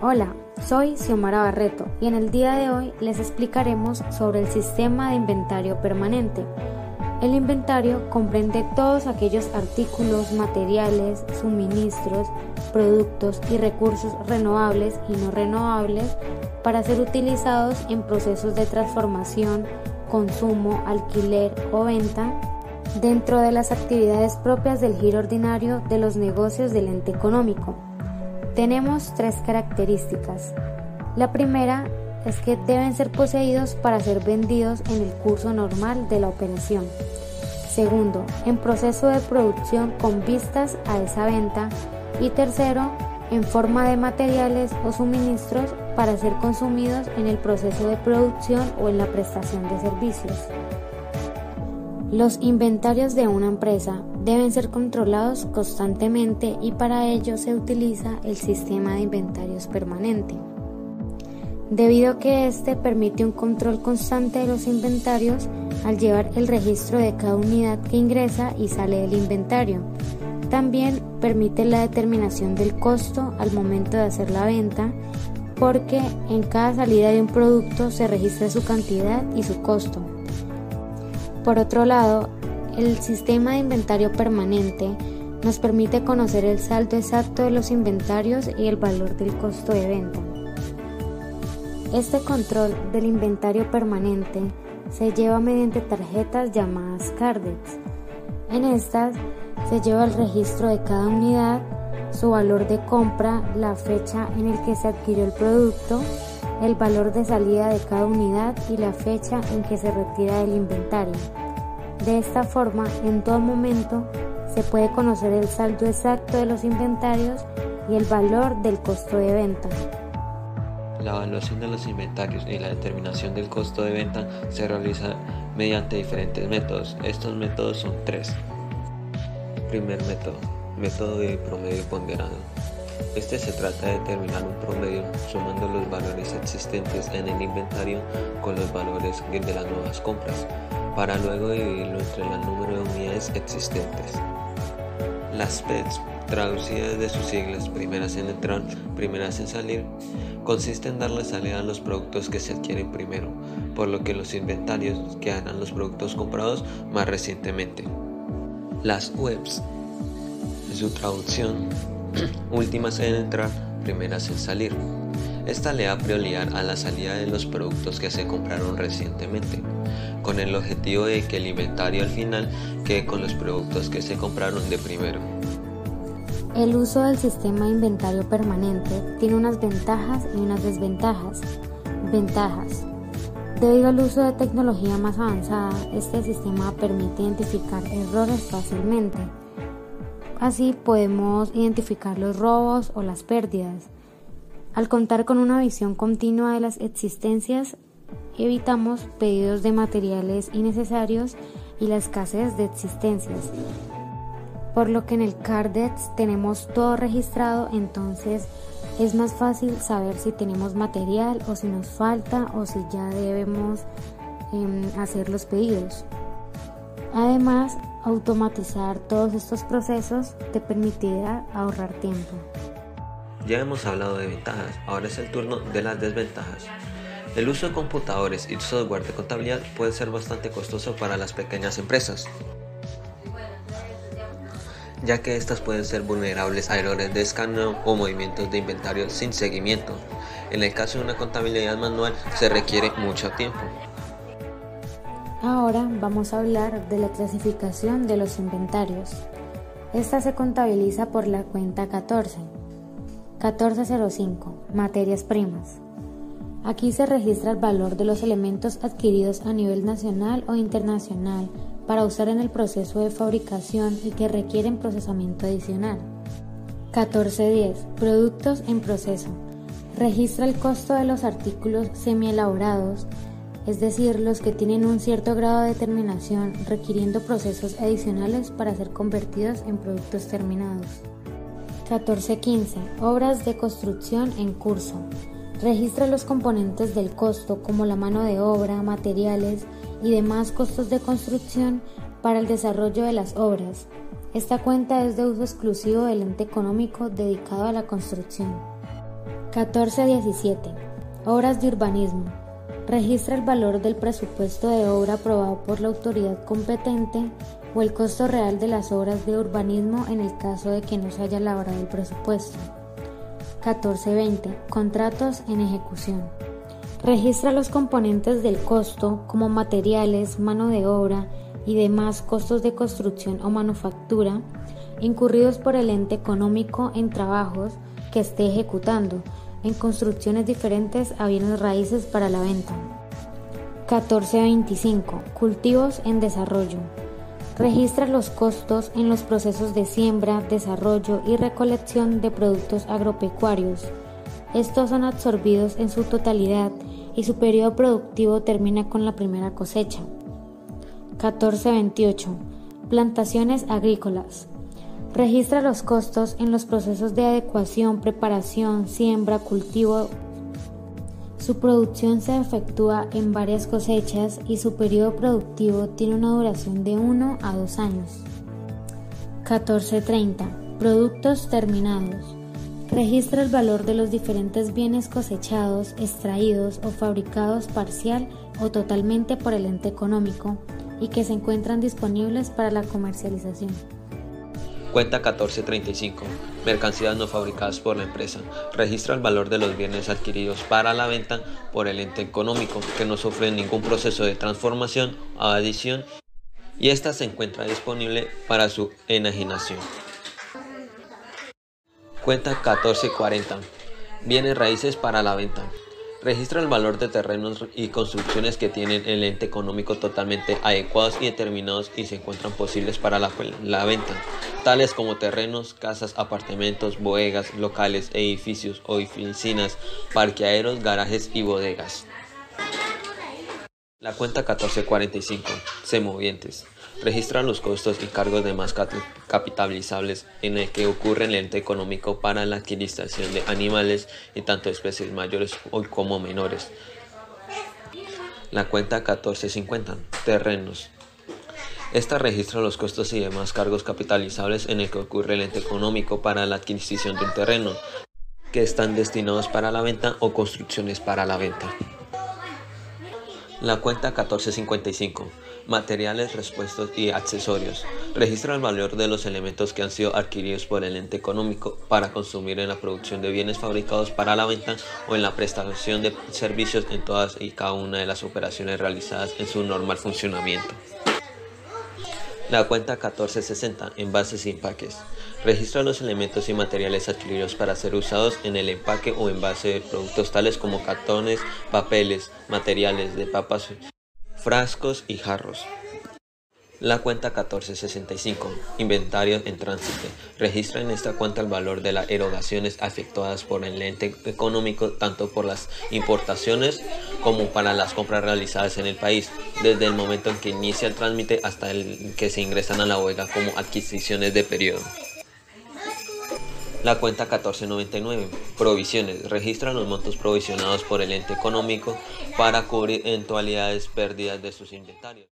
Hola, soy Xiomara Barreto y en el día de hoy les explicaremos sobre el sistema de inventario permanente. El inventario comprende todos aquellos artículos, materiales, suministros, productos y recursos renovables y no renovables para ser utilizados en procesos de transformación, consumo, alquiler o venta dentro de las actividades propias del giro ordinario de los negocios del ente económico. Tenemos tres características. La primera es que deben ser poseídos para ser vendidos en el curso normal de la operación. Segundo, en proceso de producción con vistas a esa venta. Y tercero, en forma de materiales o suministros para ser consumidos en el proceso de producción o en la prestación de servicios. Los inventarios de una empresa deben ser controlados constantemente y para ello se utiliza el sistema de inventarios permanente. Debido a que éste permite un control constante de los inventarios al llevar el registro de cada unidad que ingresa y sale del inventario. También permite la determinación del costo al momento de hacer la venta porque en cada salida de un producto se registra su cantidad y su costo. Por otro lado, el sistema de inventario permanente nos permite conocer el saldo exacto de los inventarios y el valor del costo de venta. Este control del inventario permanente se lleva mediante tarjetas llamadas CARDEX. En estas se lleva el registro de cada unidad, su valor de compra, la fecha en el que se adquirió el producto, el valor de salida de cada unidad y la fecha en que se retira del inventario. De esta forma, en todo momento se puede conocer el saldo exacto de los inventarios y el valor del costo de venta. La evaluación de los inventarios y la determinación del costo de venta se realiza mediante diferentes métodos. Estos métodos son tres. Primer método, método de promedio ponderado. Este se trata de determinar un promedio sumando los valores existentes en el inventario con los valores de las nuevas compras, para luego dividirlo entre el número de unidades existentes. Las PETs, traducidas de sus siglas primeras en entrar, primeras en salir, consiste en darle salida a los productos que se adquieren primero, por lo que los inventarios que harán los productos comprados más recientemente. Las webs, su traducción últimas en entrar, primeras en salir. Esta le da prioridad a la salida de los productos que se compraron recientemente, con el objetivo de que el inventario al final quede con los productos que se compraron de primero. El uso del sistema de inventario permanente tiene unas ventajas y unas desventajas. Ventajas. Debido al uso de tecnología más avanzada, este sistema permite identificar errores fácilmente Así podemos identificar los robos o las pérdidas. Al contar con una visión continua de las existencias, evitamos pedidos de materiales innecesarios y la escasez de existencias. Por lo que en el Cardex tenemos todo registrado, entonces es más fácil saber si tenemos material o si nos falta o si ya debemos em, hacer los pedidos. Además, automatizar todos estos procesos te permitirá ahorrar tiempo. Ya hemos hablado de ventajas, ahora es el turno de las desventajas. El uso de computadores y software de contabilidad puede ser bastante costoso para las pequeñas empresas, ya que estas pueden ser vulnerables a errores de escaneo o movimientos de inventario sin seguimiento. En el caso de una contabilidad manual se requiere mucho tiempo. Ahora vamos a hablar de la clasificación de los inventarios. Esta se contabiliza por la cuenta 14. 1405. Materias primas. Aquí se registra el valor de los elementos adquiridos a nivel nacional o internacional para usar en el proceso de fabricación y que requieren procesamiento adicional. 1410. Productos en proceso. Registra el costo de los artículos semi-elaborados es decir, los que tienen un cierto grado de terminación requiriendo procesos adicionales para ser convertidos en productos terminados. 1415. Obras de construcción en curso. Registra los componentes del costo como la mano de obra, materiales y demás costos de construcción para el desarrollo de las obras. Esta cuenta es de uso exclusivo del ente económico dedicado a la construcción. 1417. Obras de urbanismo. Registra el valor del presupuesto de obra aprobado por la autoridad competente o el costo real de las obras de urbanismo en el caso de que no se haya elaborado el presupuesto. 1420. Contratos en ejecución. Registra los componentes del costo como materiales, mano de obra y demás costos de construcción o manufactura incurridos por el ente económico en trabajos que esté ejecutando en construcciones diferentes a bienes raíces para la venta. 1425. Cultivos en desarrollo. Registra los costos en los procesos de siembra, desarrollo y recolección de productos agropecuarios. Estos son absorbidos en su totalidad y su periodo productivo termina con la primera cosecha. 1428. Plantaciones agrícolas. Registra los costos en los procesos de adecuación, preparación, siembra, cultivo. Su producción se efectúa en varias cosechas y su periodo productivo tiene una duración de 1 a 2 años. 1430. Productos terminados. Registra el valor de los diferentes bienes cosechados, extraídos o fabricados parcial o totalmente por el ente económico y que se encuentran disponibles para la comercialización. Cuenta 1435. Mercancías no fabricadas por la empresa. Registra el valor de los bienes adquiridos para la venta por el ente económico que no sufre ningún proceso de transformación o adición y ésta se encuentra disponible para su enajenación. Cuenta 1440. Bienes raíces para la venta. Registra el valor de terrenos y construcciones que tienen el ente económico totalmente adecuados y determinados y se encuentran posibles para la, venta, tales como terrenos, casas, apartamentos, bodegas, locales, edificios o oficinas, parqueaderos, garajes y bodegas. La cuenta 1445. Semovientes registra los costos y cargos de más capitalizables en el que ocurre el ente económico para la adquisición de animales y tanto especies mayores como menores. La cuenta 1450. Terrenos. Esta registra los costos y demás cargos capitalizables en el que ocurre el ente económico para la adquisición de un terreno, que están destinados para la venta o construcciones para la venta. La cuenta 1455 materiales, repuestos y accesorios. Registra el valor de los elementos que han sido adquiridos por el ente económico para consumir en la producción de bienes fabricados para la venta o en la prestación de servicios en todas y cada una de las operaciones realizadas en su normal funcionamiento. La cuenta 1460, envases y empaques. Registra los elementos y materiales adquiridos para ser usados en el empaque o envase de productos tales como cartones, papeles, materiales de papas frascos y jarros. La cuenta 1465, inventario en tránsito. Registra en esta cuenta el valor de las erogaciones efectuadas por el ente económico tanto por las importaciones como para las compras realizadas en el país, desde el momento en que inicia el trámite hasta el que se ingresan a la huelga como adquisiciones de periodo. La cuenta 1499. Provisiones. Registra los montos provisionados por el ente económico para cubrir eventualidades pérdidas de sus inventarios.